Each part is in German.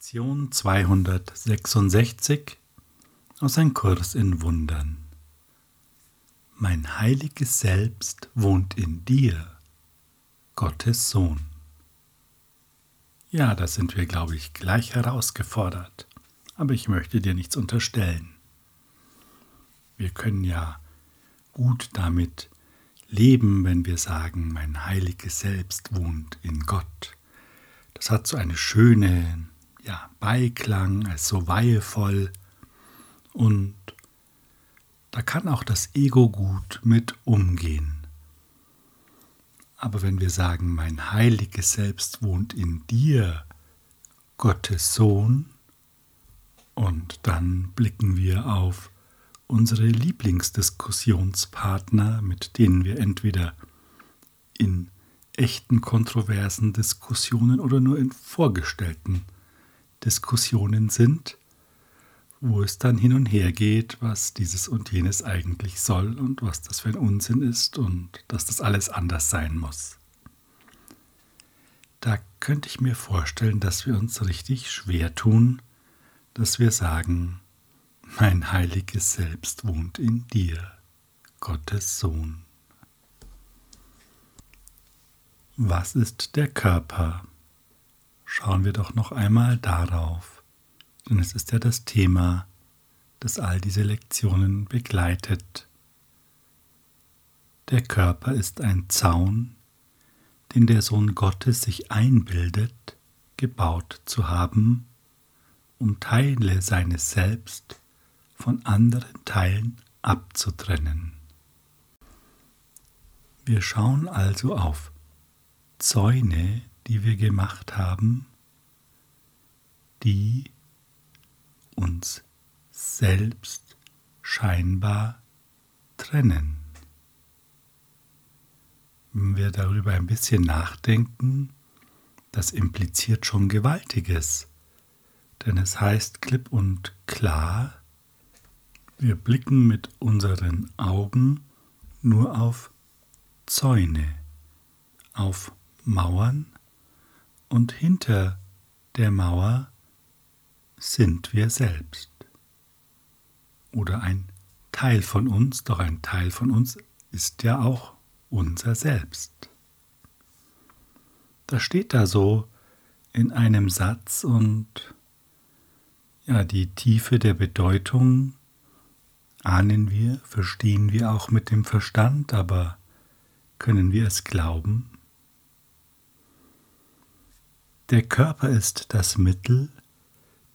Lektion 266 aus Ein Kurs in Wundern. Mein heiliges Selbst wohnt in dir, Gottes Sohn. Ja, da sind wir, glaube ich, gleich herausgefordert, aber ich möchte dir nichts unterstellen. Wir können ja gut damit leben, wenn wir sagen, mein heiliges Selbst wohnt in Gott. Das hat so eine schöne, ja, Beiklang, als so weihevoll und da kann auch das Ego gut mit umgehen. Aber wenn wir sagen, mein heiliges Selbst wohnt in dir, Gottes Sohn, und dann blicken wir auf unsere Lieblingsdiskussionspartner, mit denen wir entweder in echten kontroversen Diskussionen oder nur in vorgestellten Diskussionen sind, wo es dann hin und her geht, was dieses und jenes eigentlich soll und was das für ein Unsinn ist und dass das alles anders sein muss. Da könnte ich mir vorstellen, dass wir uns richtig schwer tun, dass wir sagen, mein heiliges Selbst wohnt in dir, Gottes Sohn. Was ist der Körper? Schauen wir doch noch einmal darauf, denn es ist ja das Thema, das all diese Lektionen begleitet. Der Körper ist ein Zaun, den der Sohn Gottes sich einbildet, gebaut zu haben, um Teile seines Selbst von anderen Teilen abzutrennen. Wir schauen also auf Zäune, die wir gemacht haben, die uns selbst scheinbar trennen. Wenn wir darüber ein bisschen nachdenken, das impliziert schon Gewaltiges, denn es heißt klipp und klar, wir blicken mit unseren Augen nur auf Zäune, auf Mauern und hinter der Mauer sind wir selbst. Oder ein Teil von uns, doch ein Teil von uns ist ja auch unser Selbst. Das steht da so in einem Satz und ja, die Tiefe der Bedeutung ahnen wir, verstehen wir auch mit dem Verstand, aber können wir es glauben? Der Körper ist das Mittel,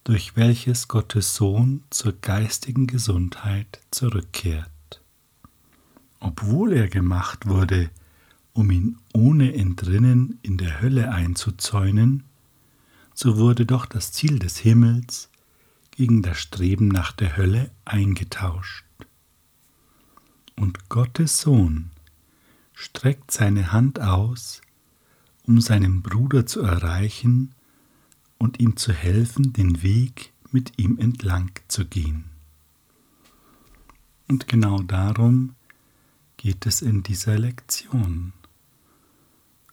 durch welches Gottes Sohn zur geistigen Gesundheit zurückkehrt. Obwohl er gemacht wurde, um ihn ohne Entrinnen in der Hölle einzuzäunen, so wurde doch das Ziel des Himmels gegen das Streben nach der Hölle eingetauscht. Und Gottes Sohn streckt seine Hand aus, um seinen Bruder zu erreichen und ihm zu helfen, den Weg mit ihm entlang zu gehen. Und genau darum geht es in dieser Lektion.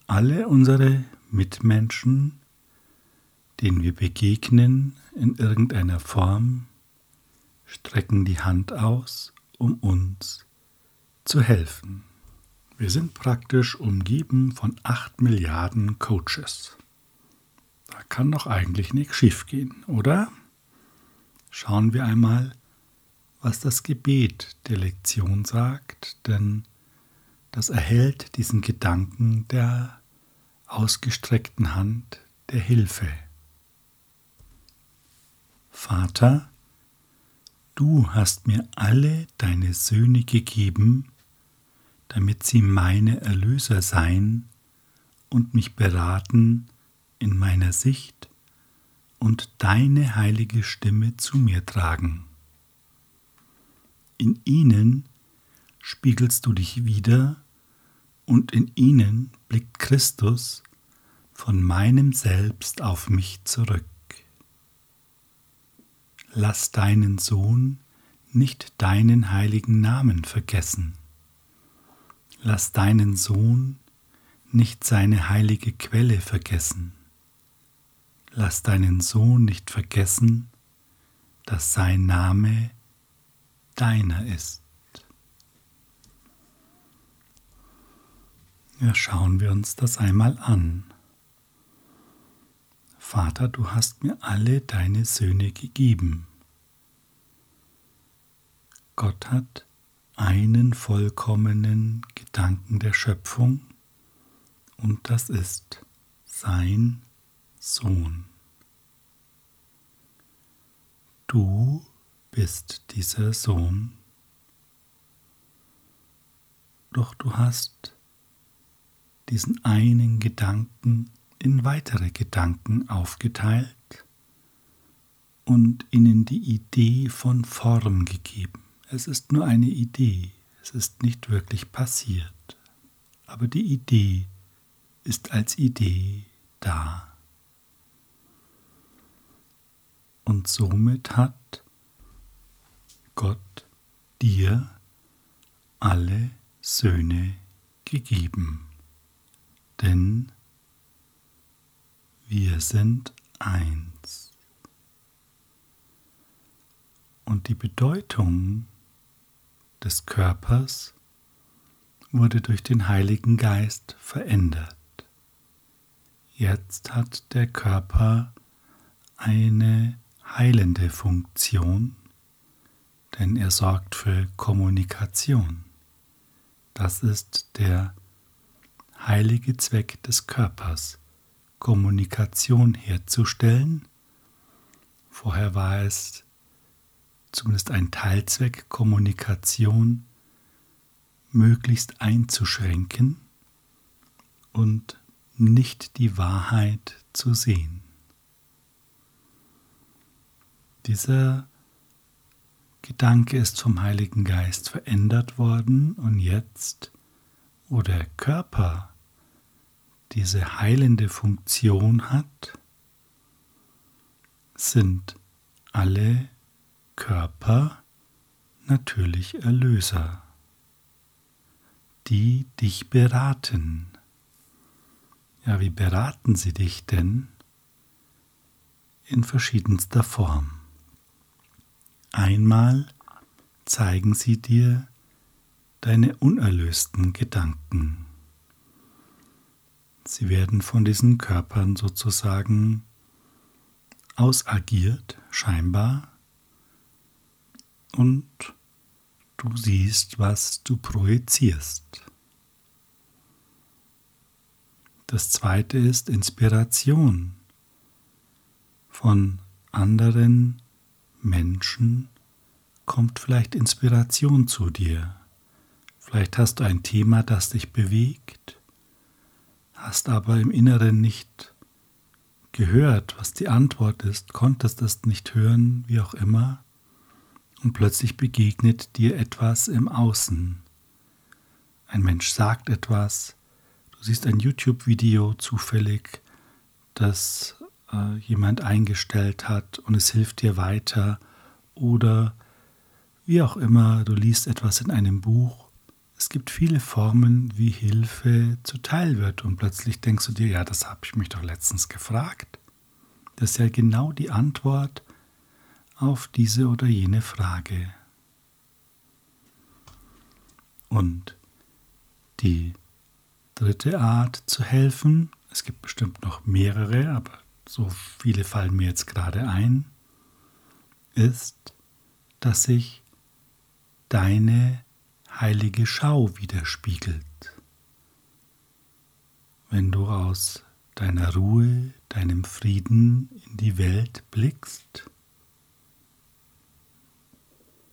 Alle unsere Mitmenschen, denen wir begegnen in irgendeiner Form, strecken die Hand aus, um uns zu helfen. Wir sind praktisch umgeben von acht Milliarden Coaches. Da kann doch eigentlich nichts schiefgehen, oder? Schauen wir einmal, was das Gebet der Lektion sagt, denn das erhält diesen Gedanken der ausgestreckten Hand der Hilfe. Vater, du hast mir alle deine Söhne gegeben, damit sie meine Erlöser seien und mich beraten in meiner Sicht und deine heilige Stimme zu mir tragen. In ihnen spiegelst du dich wieder und in ihnen blickt Christus von meinem Selbst auf mich zurück. Lass deinen Sohn nicht deinen heiligen Namen vergessen lass deinen Sohn nicht seine heilige Quelle vergessen. lass deinen Sohn nicht vergessen, dass sein Name deiner ist. Ja, schauen wir uns das einmal an. Vater, du hast mir alle deine Söhne gegeben. Gott hat einen vollkommenen Gedanken der Schöpfung und das ist sein Sohn. Du bist dieser Sohn, doch du hast diesen einen Gedanken in weitere Gedanken aufgeteilt und ihnen die Idee von Form gegeben. Es ist nur eine Idee, es ist nicht wirklich passiert, aber die Idee ist als Idee da. Und somit hat Gott dir alle Söhne gegeben, denn wir sind eins. Und die Bedeutung des Körpers wurde durch den Heiligen Geist verändert. Jetzt hat der Körper eine heilende Funktion, denn er sorgt für Kommunikation. Das ist der heilige Zweck des Körpers, Kommunikation herzustellen. Vorher war es zumindest ein Teilzweck, Kommunikation möglichst einzuschränken und nicht die Wahrheit zu sehen. Dieser Gedanke ist vom Heiligen Geist verändert worden und jetzt, wo der Körper diese heilende Funktion hat, sind alle Körper natürlich Erlöser, die dich beraten. Ja, wie beraten sie dich denn? In verschiedenster Form. Einmal zeigen sie dir deine unerlösten Gedanken. Sie werden von diesen Körpern sozusagen ausagiert, scheinbar, und du siehst, was du projizierst. Das zweite ist Inspiration von anderen Menschen kommt vielleicht Inspiration zu dir. Vielleicht hast du ein Thema, das dich bewegt, hast aber im Inneren nicht gehört, was die Antwort ist, konntest es nicht hören, wie auch immer und plötzlich begegnet dir etwas im Außen. Ein Mensch sagt etwas, du siehst ein YouTube-Video zufällig, das äh, jemand eingestellt hat und es hilft dir weiter oder wie auch immer, du liest etwas in einem Buch. Es gibt viele Formen, wie Hilfe zuteil wird und plötzlich denkst du dir, ja, das habe ich mich doch letztens gefragt. Das ist ja genau die Antwort auf diese oder jene Frage. Und die dritte Art zu helfen, es gibt bestimmt noch mehrere, aber so viele fallen mir jetzt gerade ein, ist, dass sich deine heilige Schau widerspiegelt. Wenn du aus deiner Ruhe, deinem Frieden in die Welt blickst,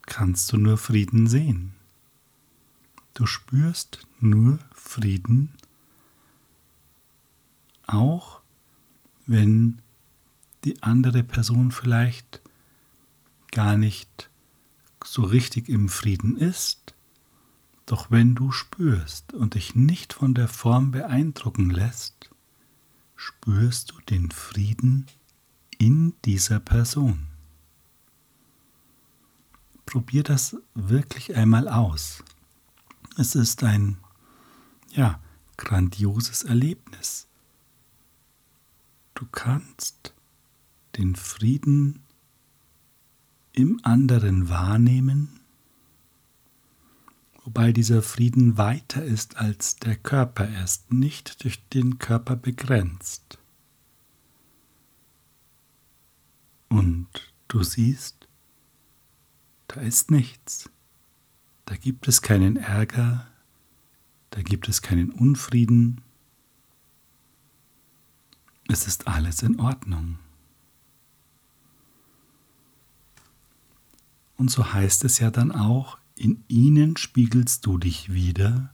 kannst du nur Frieden sehen. Du spürst nur Frieden, auch wenn die andere Person vielleicht gar nicht so richtig im Frieden ist, doch wenn du spürst und dich nicht von der Form beeindrucken lässt, spürst du den Frieden in dieser Person. Probier das wirklich einmal aus. Es ist ein, ja, grandioses Erlebnis. Du kannst den Frieden im anderen wahrnehmen, wobei dieser Frieden weiter ist als der Körper, er ist nicht durch den Körper begrenzt. Und du siehst, da ist nichts, da gibt es keinen Ärger, da gibt es keinen Unfrieden, es ist alles in Ordnung. Und so heißt es ja dann auch, in ihnen spiegelst du dich wieder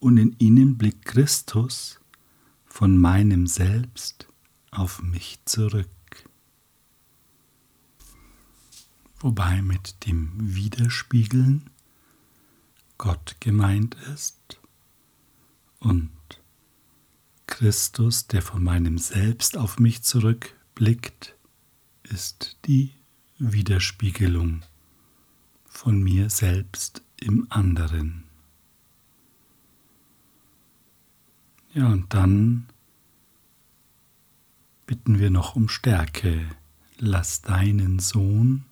und in ihnen blickt Christus von meinem Selbst auf mich zurück. Wobei mit dem Widerspiegeln Gott gemeint ist und Christus, der von meinem Selbst auf mich zurückblickt, ist die Widerspiegelung von mir selbst im anderen. Ja, und dann bitten wir noch um Stärke. Lass deinen Sohn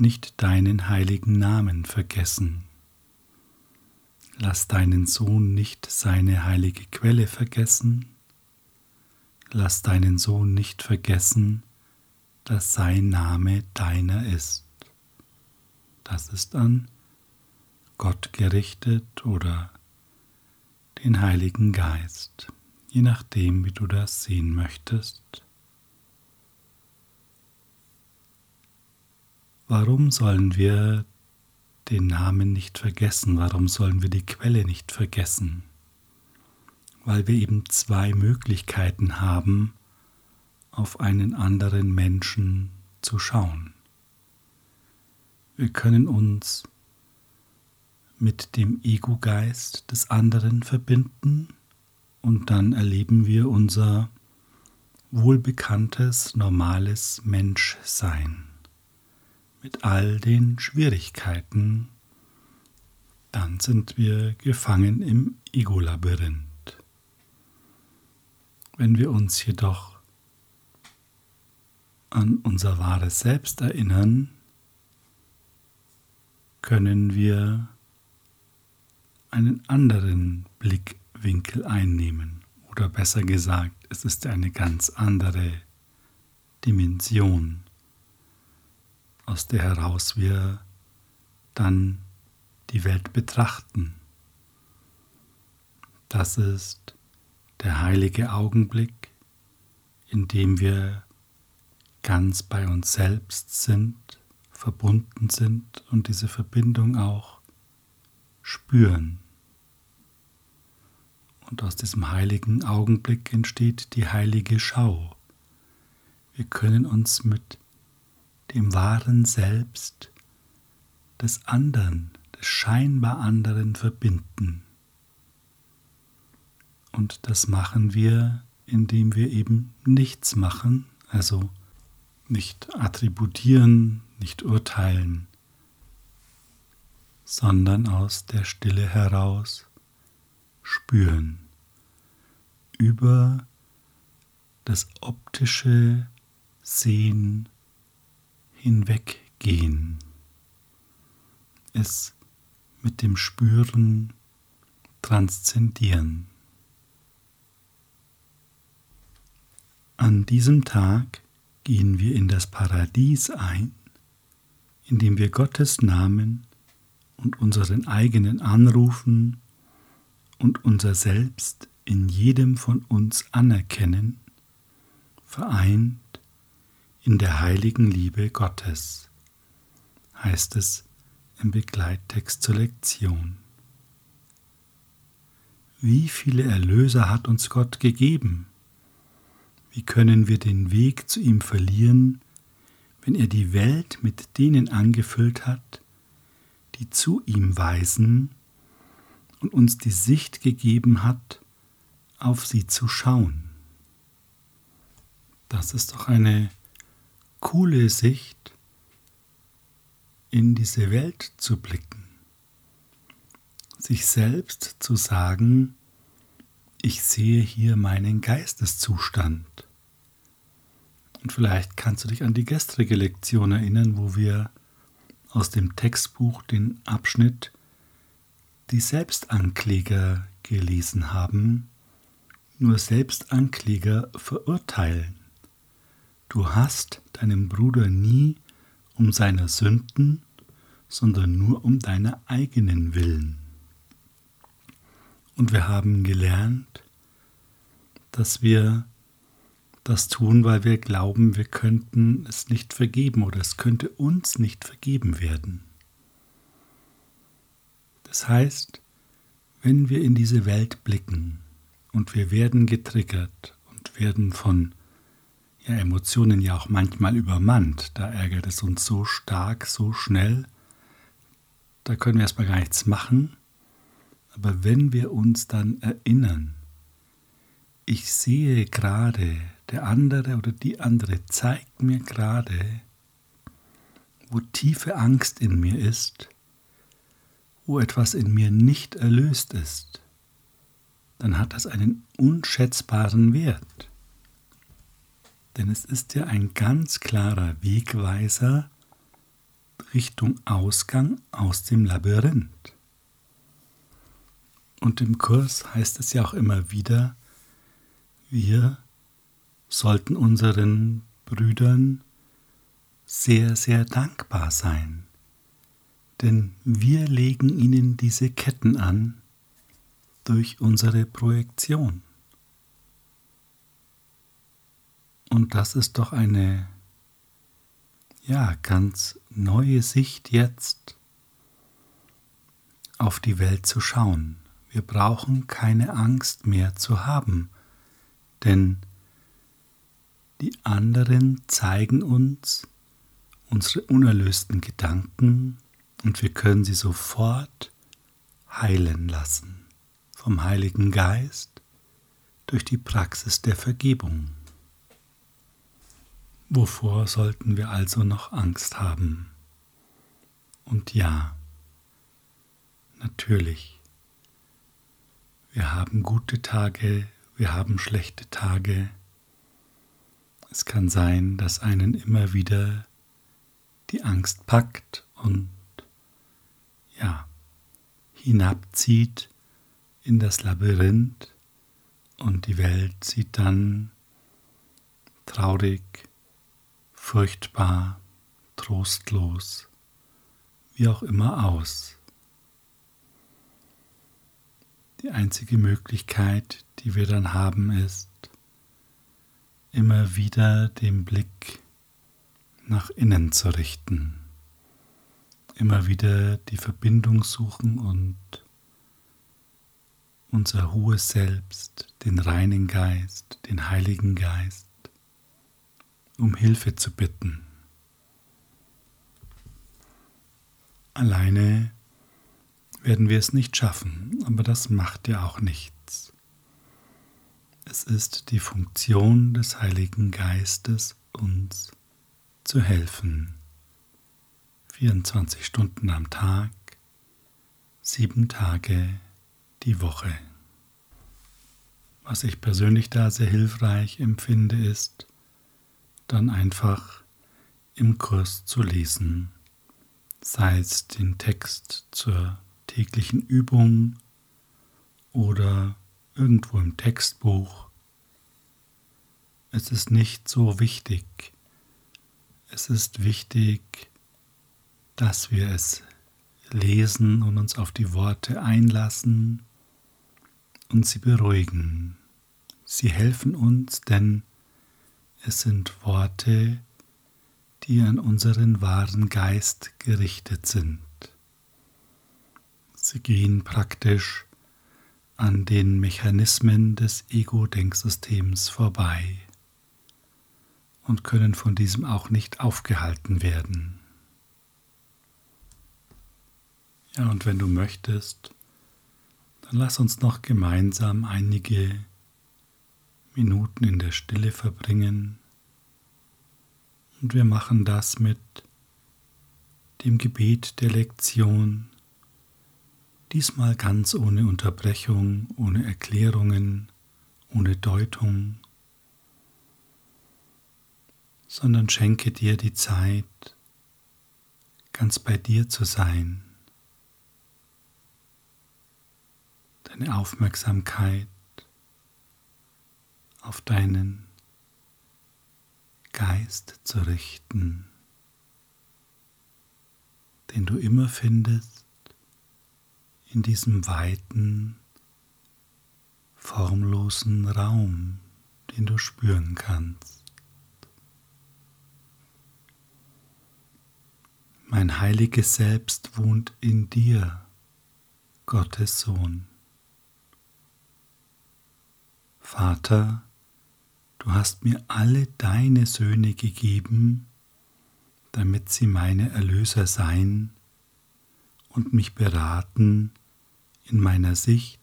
nicht deinen heiligen Namen vergessen. Lass deinen Sohn nicht seine heilige Quelle vergessen. Lass deinen Sohn nicht vergessen, dass sein Name deiner ist. Das ist an Gott gerichtet oder den Heiligen Geist, je nachdem, wie du das sehen möchtest. Warum sollen wir den Namen nicht vergessen? Warum sollen wir die Quelle nicht vergessen? Weil wir eben zwei Möglichkeiten haben, auf einen anderen Menschen zu schauen. Wir können uns mit dem Ego-Geist des anderen verbinden und dann erleben wir unser wohlbekanntes, normales Menschsein mit all den Schwierigkeiten, dann sind wir gefangen im Ego-Labyrinth. Wenn wir uns jedoch an unser wahres Selbst erinnern, können wir einen anderen Blickwinkel einnehmen. Oder besser gesagt, es ist eine ganz andere Dimension aus der heraus wir dann die Welt betrachten. Das ist der heilige Augenblick, in dem wir ganz bei uns selbst sind, verbunden sind und diese Verbindung auch spüren. Und aus diesem heiligen Augenblick entsteht die heilige Schau. Wir können uns mit dem wahren Selbst des anderen, des scheinbar anderen verbinden. Und das machen wir, indem wir eben nichts machen, also nicht attributieren, nicht urteilen, sondern aus der Stille heraus spüren über das optische Sehen hinweggehen, es mit dem Spüren transzendieren. An diesem Tag gehen wir in das Paradies ein, indem wir Gottes Namen und unseren eigenen anrufen und unser Selbst in jedem von uns anerkennen, vereint in der heiligen Liebe Gottes, heißt es im Begleittext zur Lektion. Wie viele Erlöser hat uns Gott gegeben? Wie können wir den Weg zu ihm verlieren, wenn er die Welt mit denen angefüllt hat, die zu ihm weisen und uns die Sicht gegeben hat, auf sie zu schauen? Das ist doch eine coole Sicht, in diese Welt zu blicken, sich selbst zu sagen, ich sehe hier meinen Geisteszustand. Und vielleicht kannst du dich an die gestrige Lektion erinnern, wo wir aus dem Textbuch den Abschnitt Die Selbstankläger gelesen haben. Nur Selbstankläger verurteilen. Du hast deinen Bruder nie um seiner Sünden, sondern nur um deiner eigenen Willen. Und wir haben gelernt, dass wir das tun, weil wir glauben, wir könnten es nicht vergeben oder es könnte uns nicht vergeben werden. Das heißt, wenn wir in diese Welt blicken und wir werden getriggert und werden von ja, Emotionen ja auch manchmal übermannt, da ärgert es uns so stark, so schnell, da können wir erstmal gar nichts machen, aber wenn wir uns dann erinnern, ich sehe gerade, der andere oder die andere zeigt mir gerade, wo tiefe Angst in mir ist, wo etwas in mir nicht erlöst ist, dann hat das einen unschätzbaren Wert. Denn es ist ja ein ganz klarer Wegweiser Richtung Ausgang aus dem Labyrinth. Und im Kurs heißt es ja auch immer wieder, wir sollten unseren Brüdern sehr, sehr dankbar sein, denn wir legen ihnen diese Ketten an durch unsere Projektion. Und das ist doch eine, ja, ganz neue Sicht jetzt auf die Welt zu schauen. Wir brauchen keine Angst mehr zu haben, denn die anderen zeigen uns unsere unerlösten Gedanken und wir können sie sofort heilen lassen vom Heiligen Geist durch die Praxis der Vergebung. Wovor sollten wir also noch Angst haben? Und ja, natürlich, wir haben gute Tage, wir haben schlechte Tage. Es kann sein, dass einen immer wieder die Angst packt und ja, hinabzieht in das Labyrinth und die Welt sieht dann traurig, furchtbar, trostlos, wie auch immer aus. Die einzige Möglichkeit, die wir dann haben, ist, immer wieder den Blick nach innen zu richten, immer wieder die Verbindung suchen und unser hohes Selbst, den reinen Geist, den Heiligen Geist, um Hilfe zu bitten. Alleine werden wir es nicht schaffen, aber das macht ja auch nichts. Es ist die Funktion des Heiligen Geistes, uns zu helfen. 24 Stunden am Tag, sieben Tage die Woche. Was ich persönlich da sehr hilfreich empfinde, ist, dann einfach im Kurs zu lesen, sei es den Text zur täglichen Übung oder irgendwo im Textbuch. Es ist nicht so wichtig. Es ist wichtig, dass wir es lesen und uns auf die Worte einlassen und sie beruhigen. Sie helfen uns, denn es sind Worte, die an unseren wahren Geist gerichtet sind. Sie gehen praktisch an den Mechanismen des Ego-Denksystems vorbei und können von diesem auch nicht aufgehalten werden. Ja, und wenn du möchtest, dann lass uns noch gemeinsam einige Minuten in der Stille verbringen. Und wir machen das mit dem Gebet der Lektion Diesmal ganz ohne Unterbrechung, ohne Erklärungen, ohne Deutung. sondern schenke dir die Zeit, ganz bei dir zu sein, deine Aufmerksamkeit auf deinen Geist zu richten, den du immer findest in diesem weiten, formlosen Raum, den du spüren kannst. Mein heiliges Selbst wohnt in dir, Gottes Sohn. Vater, du hast mir alle deine Söhne gegeben, damit sie meine Erlöser seien und mich beraten in meiner Sicht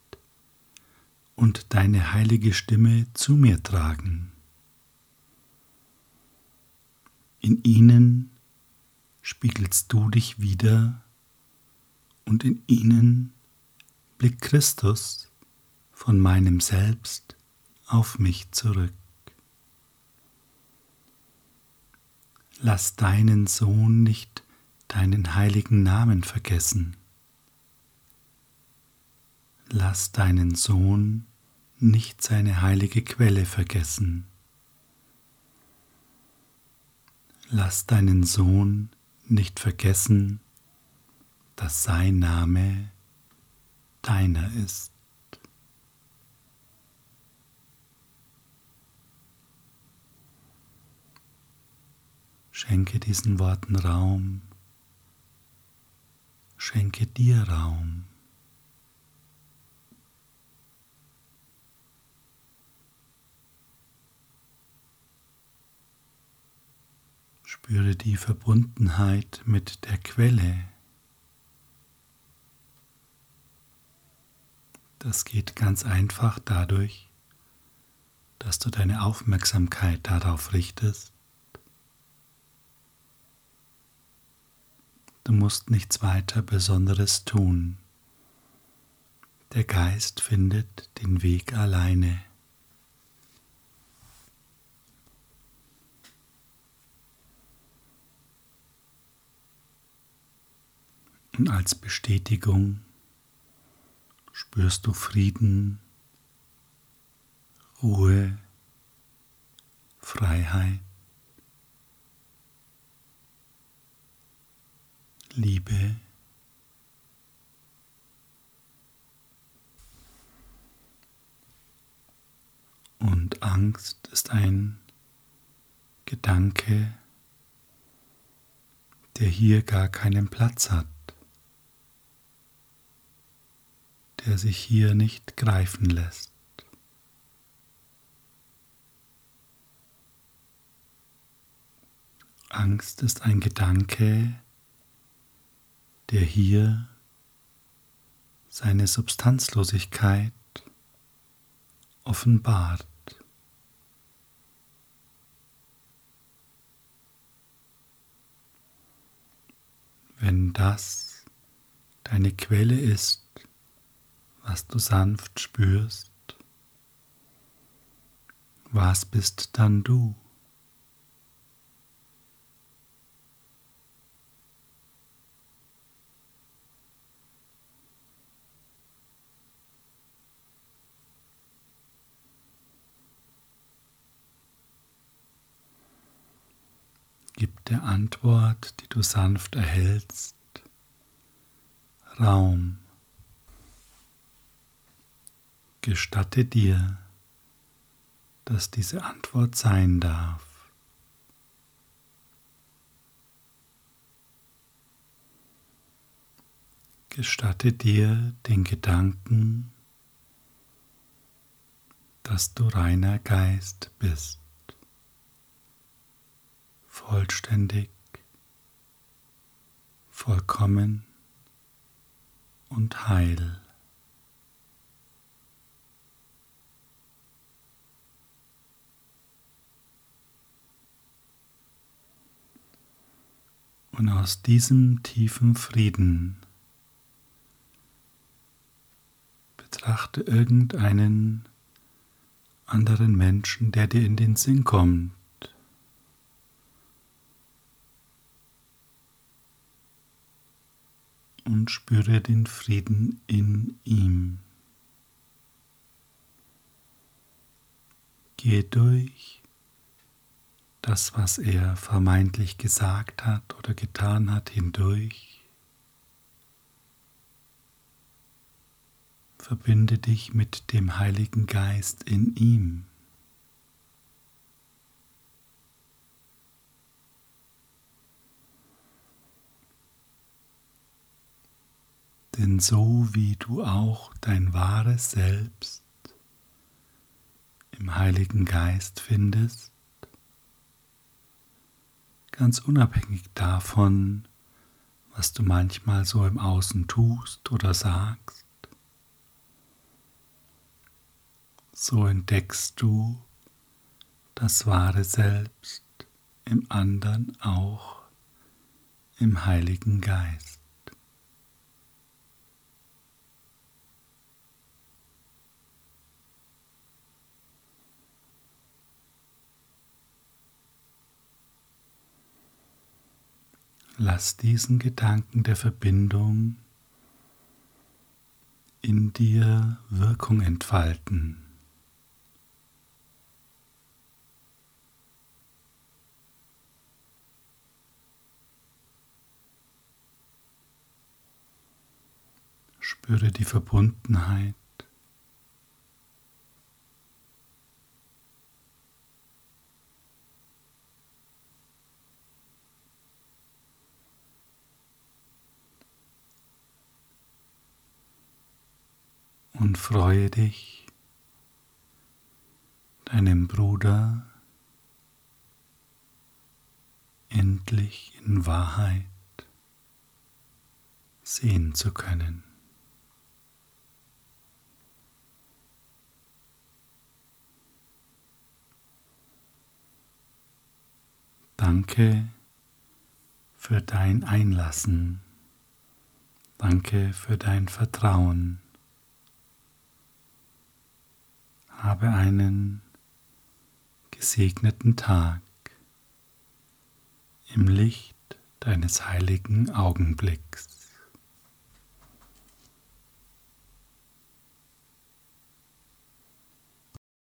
und deine heilige Stimme zu mir tragen. In ihnen spiegelst du dich wieder und in ihnen blickt Christus von meinem Selbst auf mich zurück. Lass deinen Sohn nicht deinen heiligen Namen vergessen. Lass deinen Sohn nicht seine heilige Quelle vergessen. Lass deinen Sohn nicht vergessen, dass sein Name deiner ist. Schenke diesen Worten Raum. Schenke dir Raum. Spüre die Verbundenheit mit der Quelle. Das geht ganz einfach dadurch, dass du deine Aufmerksamkeit darauf richtest, Du musst nichts weiter Besonderes tun. Der Geist findet den Weg alleine. Und als Bestätigung spürst du Frieden, Ruhe, Freiheit. Liebe. Und Angst ist ein Gedanke, der hier gar keinen Platz hat, der sich hier nicht greifen lässt. Angst ist ein Gedanke, der hier seine Substanzlosigkeit offenbart. Wenn das deine Quelle ist, was du sanft spürst, was bist dann du? Der Antwort, die du sanft erhältst, Raum. Gestatte dir, dass diese Antwort sein darf. Gestatte dir den Gedanken, dass du reiner Geist bist vollständig, vollkommen und heil. Und aus diesem tiefen Frieden betrachte irgendeinen anderen Menschen, der dir in den Sinn kommt und spüre den Frieden in ihm. Gehe durch das, was er vermeintlich gesagt hat oder getan hat, hindurch. Verbinde dich mit dem Heiligen Geist in ihm. Denn so wie du auch dein wahres Selbst im Heiligen Geist findest, ganz unabhängig davon, was du manchmal so im Außen tust oder sagst, so entdeckst du das wahre Selbst im anderen auch im Heiligen Geist. Lass diesen Gedanken der Verbindung in dir Wirkung entfalten. Spüre die Verbundenheit und freue dich, deinem Bruder endlich in Wahrheit sehen zu können. Danke für dein Einlassen. Danke für dein Vertrauen. Habe einen gesegneten Tag im Licht deines heiligen Augenblicks.